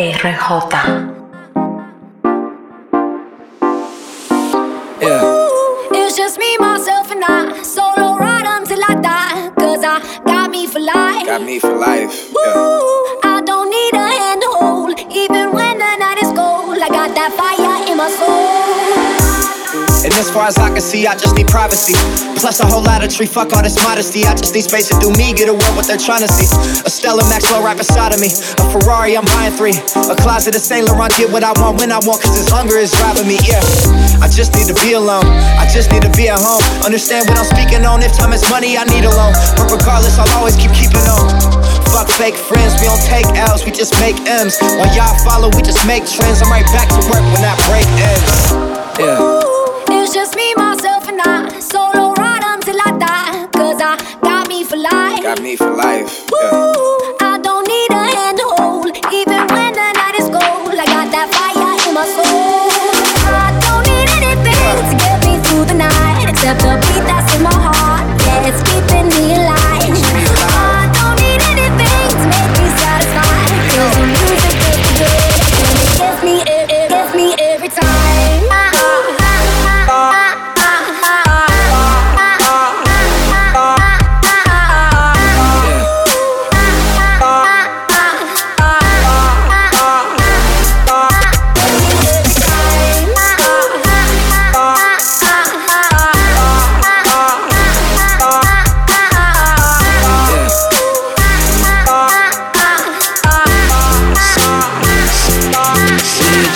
RJ. It's just me, myself, and I. Solo ride until I die. Cause I got me for life. Got me for life. Yeah. As far as I can see, I just need privacy. Plus a whole lot of tree, fuck all this modesty. I just need space to do me, get away what they're trying to see. A Stella Maxwell right beside of me. A Ferrari, I'm buying three. A closet of Saint Laurent, get what I want when I want, cause this hunger is driving me, yeah. I just need to be alone. I just need to be at home. Understand what I'm speaking on. If time is money, I need a loan. But regardless, I'll always keep keeping on. Fuck fake friends, we don't take L's, we just make M's. While y'all follow, we just make trends. I'm right back to work when that break ends. Yeah. It's just me, myself, and I. Solo ride until I die. Cause I got me for life. Got me for life. Yeah. Ooh, I don't need a hand to hold. Even when the night is cold, I got that fire in my soul. I don't need anything to get me through the night. Except the beat that's in my heart.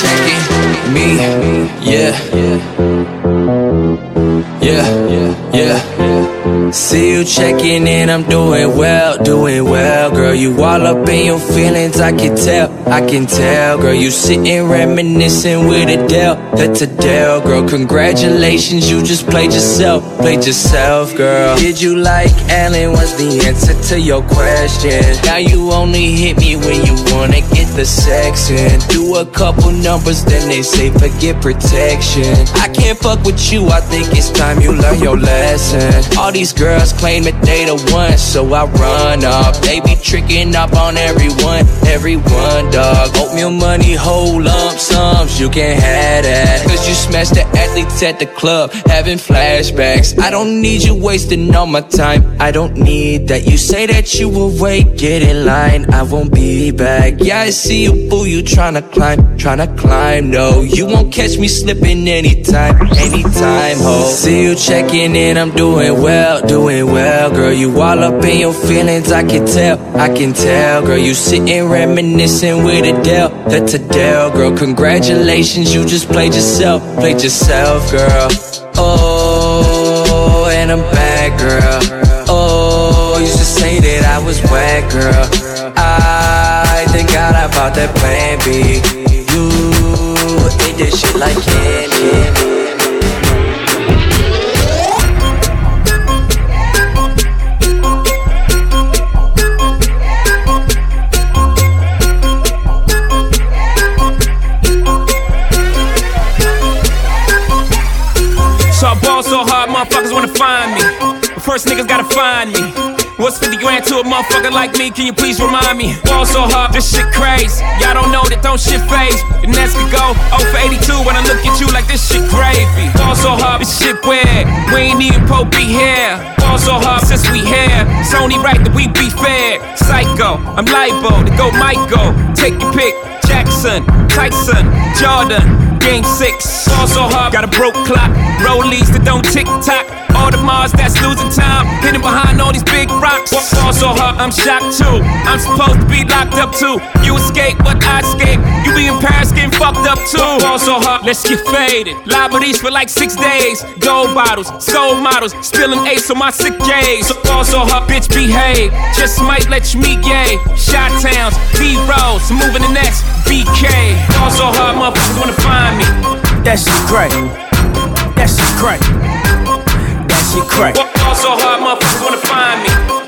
Checking me, yeah, yeah, See you checking in, I'm doing well, doing well, girl. You all up in your feelings, I can tell, I can tell, girl. You sitting reminiscing with Adele, that's Adele, girl. Congratulations, you just played yourself, played yourself, girl. Did you like Ellen? Was the answer to your question? Now you only hit me when you wanna get the sex in. Do a couple numbers, then they say forget protection. I can't fuck with you, I think it's time you learn your lesson. All these girls claim that they the one, so I run off. They be tricking up on everyone, everyone, dog. Oatmeal money, whole lump sums, you can't have that. Cause you smashed the athletes at the club, having flashbacks. I don't need you wasting all my time, I don't need that. You say that you will wait, get in line, I won't be back. Yeah, I see you, boo, you tryna climb, tryna climb, no. You won't catch me slipping anytime, anytime, ho. See you checking in, I'm doing well, doing well, girl. You all up in your feelings, I can tell, I can tell, girl. You sitting reminiscing with Adele, that's Adele, girl. Congratulations, you just played yourself, played yourself, girl. Oh, and I'm back, girl. Oh, used to say that I was whack, girl. I thank God I bought that plan B. You ate that shit like candy. Ball so hard, motherfuckers wanna find me. But first niggas gotta find me. What's 50 grand to a motherfucker like me? Can you please remind me? Ball so hard, this shit crazy. Y'all don't know that don't shit phase. And that's could go 0 for 82 when I look at you like this shit gravy. Ball so hard, this shit weird. We ain't even Pope be here. Ball so hard since we here. It's only right that we be fair. Psycho, I'm libo to go Michael. Take your pick. Jackson, Tyson, Jordan. Game six, ball so hard, got a broke clock. Rollies that don't tick tock. Audemars that's losing time, hidden behind all these big rocks. Ball so hard, I'm shocked too. I'm supposed to be locked up too. You escape, but I escape. You be in Paris getting fucked up too. Ball so hard, let's get faded. Liberties for like six days. Gold bottles, soul models, spilling ace on my sick days. So so hard, bitch behave. Just might let you meet gay. Shot towns, B rolls, moving the next BK. Ball so hard, motherfuckers wanna find me. That shit crack. That shit crack. That shit crack. Ball so hard, motherfuckers wanna find me.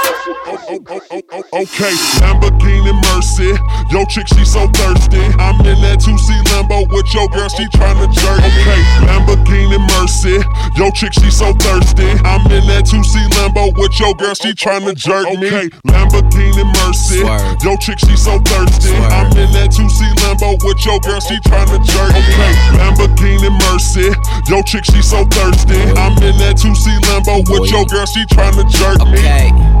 Okay, Lamborghini Mercy. Yo, chick, she so thirsty. I'm in that 2C Lambo with your girl, she tryna jerk. Okay, Lamborghini Mercy. Yo, chick, she so thirsty. I'm in that 2C Lambo with your girl, she tryna jerk me. Okay, Lamborghini Mercy. Yo, chick, she so thirsty. I'm in that 2C Lambo with your girl, she tryna jerk. me. Okay, Lamborghini Mercy. Yo, chick, she so thirsty. I'm in that 2C Lambo with your girl, she tryna jerk me. Okay.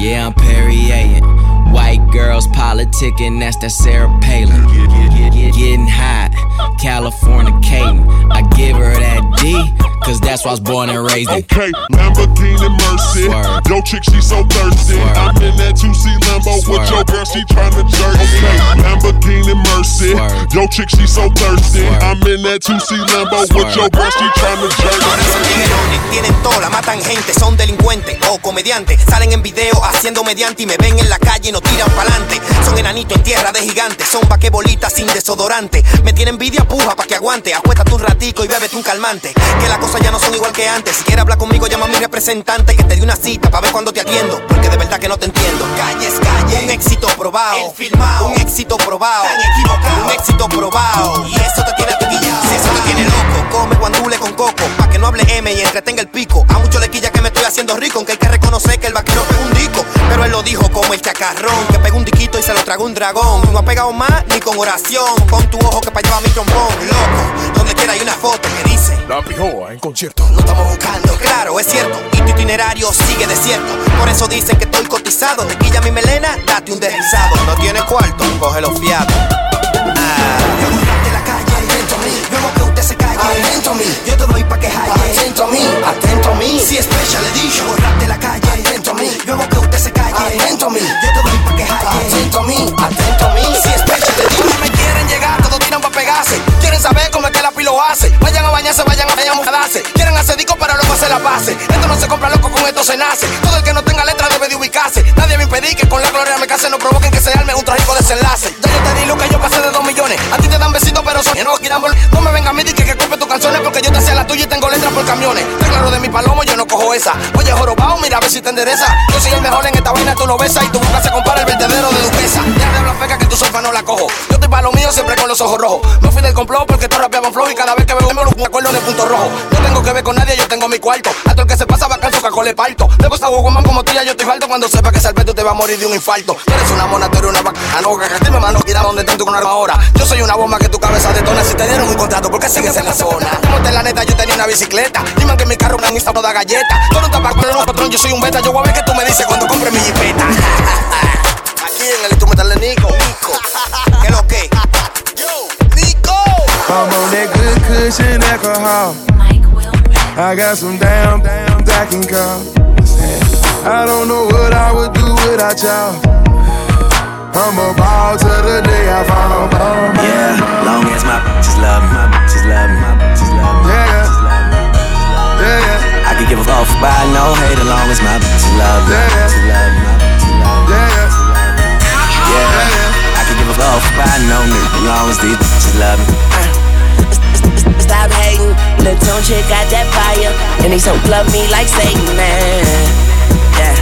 yeah, I'm Perrier. White girls politicking, that's that Sarah Palin. Getting hot, California Caden. I give her that D, cause that's why I was born and raised in. Okay, Lamborghini Mercy. Swerve. Yo, chick, she so thirsty. Swerve. I'm in that 2C Lambo with Swerve. your girl, she tryna jerk. Okay, Lamborghini Mercy. Swerve. Yo, chick, she so thirsty. Swerve. I'm in that 2C Lambo with Swerve. your girl, she tryna jerk. Son tiguerones, tienen tola, matan gente, son delincuentes o comediantes. Salen en video haciendo mediante y me ven en la calle y no tiran pa'lante. Son enanitos en tierra de gigantes, son vaquebolitas sin desodorante. Me tiene envidia, puja pa' que aguante. Acuéstate un ratico y bébete un calmante. Que las cosas ya no son igual que antes. Si quieres hablar conmigo, llama a mi representante que te dé una cita para ver cuándo te atiendo. Porque de verdad que no te entiendo. Calle es calle, un éxito probado. Un éxito probado. Un éxito probado. Y eso te tiene pillado. Si eso te tiene loco, come guandule con coco. Pa' que no hable M y entretenga el pico. A mucho le quilla que me estoy haciendo rico. Aunque hay que reconocer que el vaquero pega un disco. Pero él lo dijo como el chacarrón. Que pega un diquito y se lo tragó un dragón. No ha pegado más ni con oración. Con tu ojo que pa' allá va mi trombón. Loco, donde hay una foto que dice. La Piojoa en concierto. No estamos buscando, claro, es cierto. Y tu itinerario sigue desierto. Por eso dicen que estoy cotizado. Te quilla mi melena, date un deslizado. No tiene cuarto, coge los fiados. Ah. como no cojo esa. Oye, jorobado, mira a ver si te endereza. Yo soy el mejor en esta vaina, tú lo besas y tu boca se compara el vertedero de duquesa. Ya de habla feca que tu sofa no la cojo. Yo estoy para lo mío siempre con los ojos rojos. Me fui del complot porque todos rapeaban flow y cada vez que veo me lo acuerdo de punto rojo. No tengo que ver con nadie, yo tengo mi cuarto. A todo el que se pasa bacán su caco le parto. Debo esa man como tía, yo estoy falto cuando sepa que Salpeto te va a morir de un infarto. Tú eres una mona, tú eres una vaca. No, cagaste, mano, mira donde tanto con arma ahora. Yo soy una bomba que tu cabeza detona. Si te dieron un contrato, ¿por qué sigues en la zona? Como te la neta, yo tenía una bicicleta. Dime que mi carro me han instado de galleta. Tú no te con un patrón, yo soy un beta. Yo voy a ver qué tú me dices cuando compre mi jipeta. Aquí en el instrumental de Nico. Nico. ¿Qué es lo que? Yo, Nico. I'm on that good cushion alcohol. I got some damn, damn I can call. I don't know what I would do without y'all. I'm a ball to the day I fall. Yeah, long as my bitches love me, give a fuck by no hate as long as my bitches love me, Yeah. love love me. yeah, I could give a fuck by no nigga as long as these bitches love me. Uh, stop hating, the tone chick got that fire, and he so love me like Satan, man. Yeah,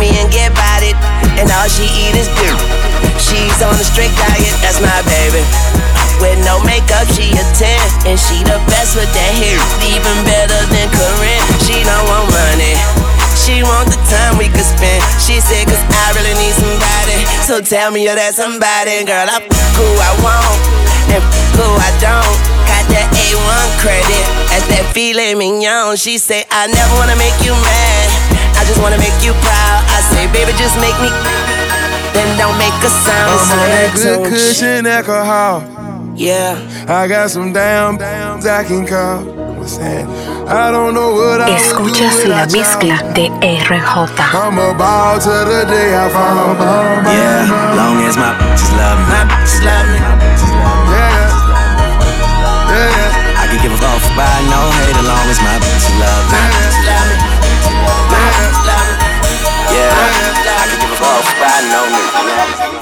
me and get about it, and all she eat is good. She's on a strict diet, that's my baby. With no makeup, she a 10, and she the best with that hair, even better than Karrine. She don't want money. She want the time we could spend. She said, cause I really need somebody. So tell me you're that somebody. Girl, I who I want and who I don't. Got that A1 credit. That's that filet mignon. She say, I never wanna make you mad. I just wanna make you proud. I say, baby, just make me. Then don't make a sound. I'm on that good cushion alcohol. Yeah. I got some damn, damn I can call. What's that? I don't know what I Escuchas la mezcla de RJ. I'm about to the day I found my Yeah, long as my bitches love me. My bitches love me. Yeah, yeah, I can give a fuck by no hate as long as my bitches love me. Yeah, I can give a fuck by no nigga.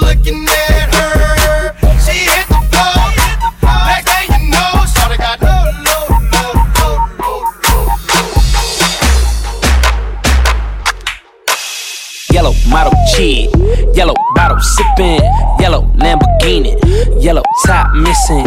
Looking at her. She hit the floor. Next thing you know, got low, low, low, low, low, Yellow model chick, yellow bottle sipping, yellow Lamborghini, yellow top missing.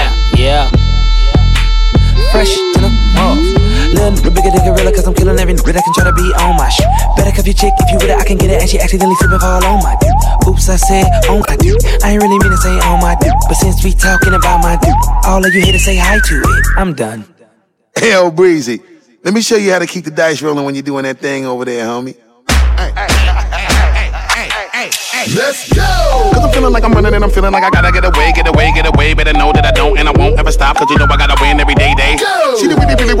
Cause I'm killing every nigga that can try to be on my shit. Better cuff your chick if you with it, I can get it. And she accidentally flip and fall on my dude. Oops, I said on my dude. I ain't really mean to say on my dude. But since we talking about my dude, all of you here to say hi to it. I'm done. Hell, Breezy. Let me show you how to keep the dice rolling when you're doing that thing over there, homie. Let's go! Cause I'm feeling like I'm running and I'm feeling like I gotta get away, get away, get away. Better know that I don't and I won't ever stop. Cause you know I gotta win every day, day. Go!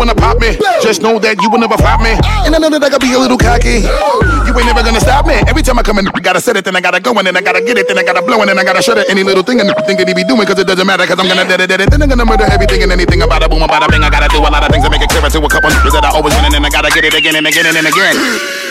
Wanna pop me. Just know that you will never flop me. And I know that I gotta be a little cocky. You ain't never gonna stop me. Every time I come in, I gotta set it, then I gotta go, and then I gotta get it, then I gotta blow, and then I gotta shut it. Any little thing and think that he be doing, cause it doesn't matter, cause I'm gonna dead it, dead it. Then I'm gonna murder everything and anything about a boom, about a bing. I gotta do a lot of things to make it clear to a couple niggas that I always win, and then I gotta get it again and again and again.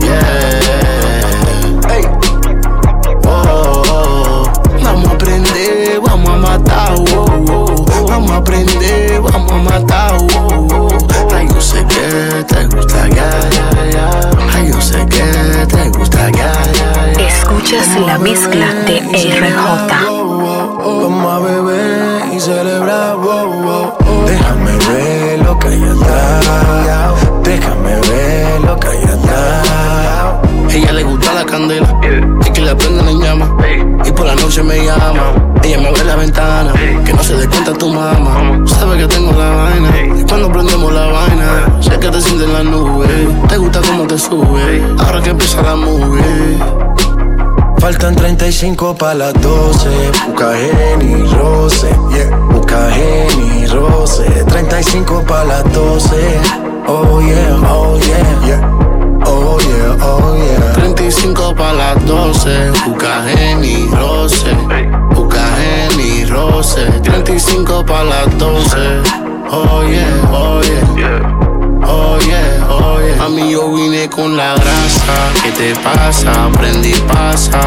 Yeah. Hey. Whoa. Vamos a aprender, vamos a matar. Whoa, whoa. Vamos a aprender, vamos a matar. Whoa, whoa. Ay, yo sé que te gusta, ya, ya, ya. Ay, yo sé que te gusta, ya, ya, ya. Escuchas la mezcla de RJ. Vamos a beber y celebrar, wow. Déjame ver noche me llama. Ella me abre la ventana, que no se dé cuenta tu mamá. Sabe que tengo la vaina. Y cuando prendemos la vaina, sé que te sientes en la nube. Te gusta cómo te sube. Ahora que empieza la movie. Faltan 35 para las 12. Busca Jenny Rose. Yeah. Busca Jenny Rose. 35 para las 12. Oh yeah, oh yeah. yeah. Oh yeah, oh yeah. 35 para las 12. Busca Oh yeah, oh yeah. Oh yeah, yo vine con la grasa. ¿Qué te pasa? Prendí pasa.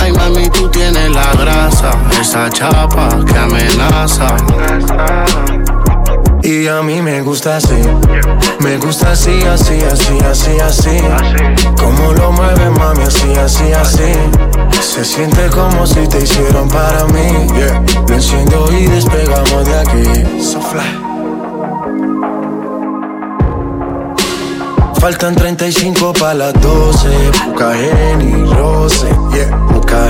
Ay, Mami, tú tienes la grasa, esa chapa que amenaza. Y a mí me gusta así, me gusta así, así, así, así, así. Como lo mueve mami, así, así, así. Se siente como si te hicieron para mí. Lo enciendo y despegamos de aquí. So fly. Faltan 35 para las 12. Busca y roce. Yeah. Busca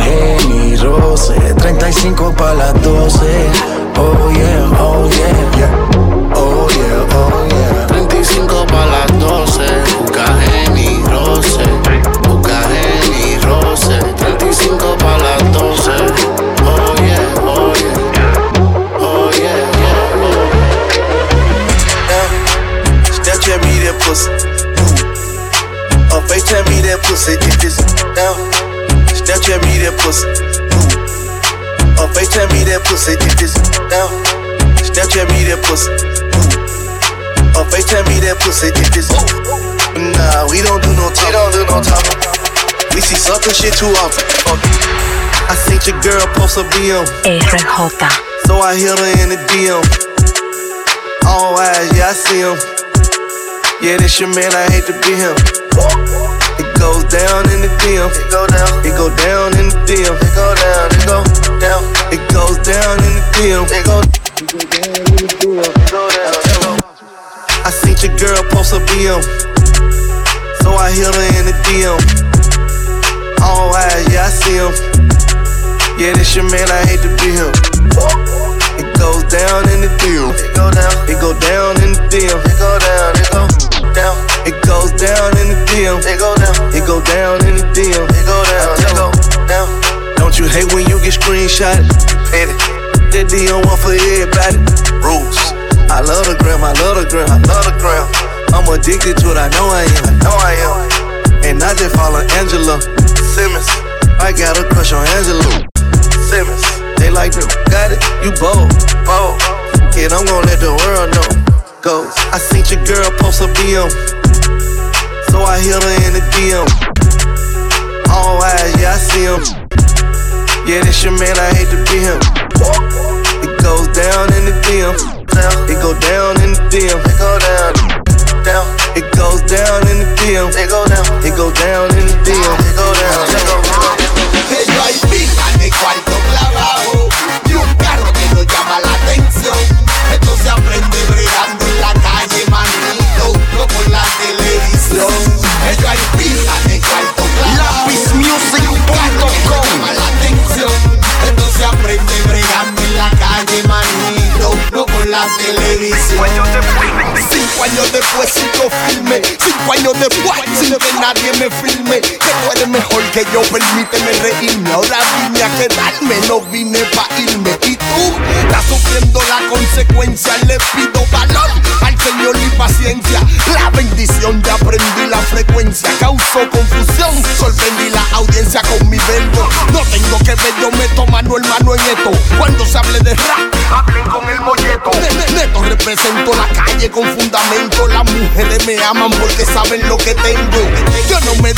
y roce. 35 para las 12. Oh yeah, oh yeah. yeah. Oh yeah, oh yeah. 35 para las 12. Busca y roce. Busca y roce. 35 para las 12. Oh yeah, oh yeah. Oh yeah, yeah. Snapchat me that pussy. On FaceTime me that pussy. If it's down. Snapchat me that pussy. On FaceTime me that pussy. If it's down. Snapchat me that pussy. Pussy. If it's Nah, we don't do no talk. We don't do no talk. We see something shit too often. I seen your girl post a BM. RJ. So I hit her in the DM. All eyes, yeah, I see him. Yeah, this your man, I hate to be him. It goes down in the DM. It go down. It go down in the DM. It go down. It go down. It goes down in the DM. It go. Seen your girl post a BM. So I hit her in the DM. All oh, eyes, yeah, I see him. Yeah, this your man, I hate to be him. It goes down in the DM. It go down. It go down in the DM. It go down. It go down. It goes down in the DM. It go down. It go down in the DM. It go down. It go down. Don't you hate when you get screenshotted? Hate it. That DM one for everybody. Rules. I love the gram. I love the gram. I love the gram. I'm addicted to it. I know I am. I know I am. And I just follow Angela Simmons. I got a crush on Angela Simmons. They like to got it. You bold, bold. Kid, I'm gonna let the world know. Go. I seen your girl post a BM. So I hit her in the DM. All eyes, yeah, I see him. Yeah, this your man, I hate to be him. It goes down in the DM. It go down in the DM. It go down. Down. It goes down in the DM. It go down. It go down in the DM. It go down. It go down. Ello hay de cuarto clavado y un carro que nos llama la atención. Esto se aprende televisión. Cinco años después sigo firme, cinco años después sin que nadie me filme. Que tú eres mejor que yo, permíteme reírme. Ahora vine a quedarme, no vine pa' irme. Y tú estás sufriendo la consecuencia. Le pido valor al Señor y paciencia. La bendición de aprendí la frecuencia. Causó confusión, sorprendí la audiencia con mi verbo. No tengo que ver, yo meto mano hermano en esto. Cuando se hable de rap, hablen con el molleto. Neto represento la calle con fundamento. Las mujeres me aman porque saben lo que tengo. Yo no me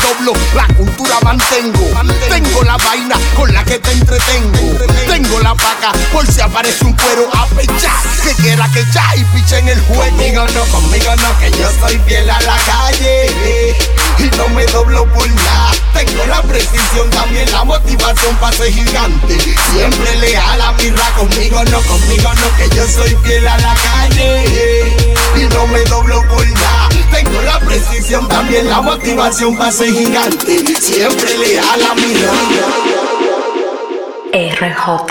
la cultura mantengo. Tengo la vaina con la que te entretengo. Tengo la paca por si aparece un cuero a pechar. Que quiera que ya y piche en el juego. Conmigo no, conmigo no, que yo soy fiel a la calle. Y no me doblo por nada. Tengo la precisión, también la motivación para ser gigante. Siempre leal a mi ra, conmigo no, conmigo no, que yo soy fiel a la calle. Y no me doblo por nada. Tengo la precisión, también la motivación para ser gigante siempre le da la mirada. RJ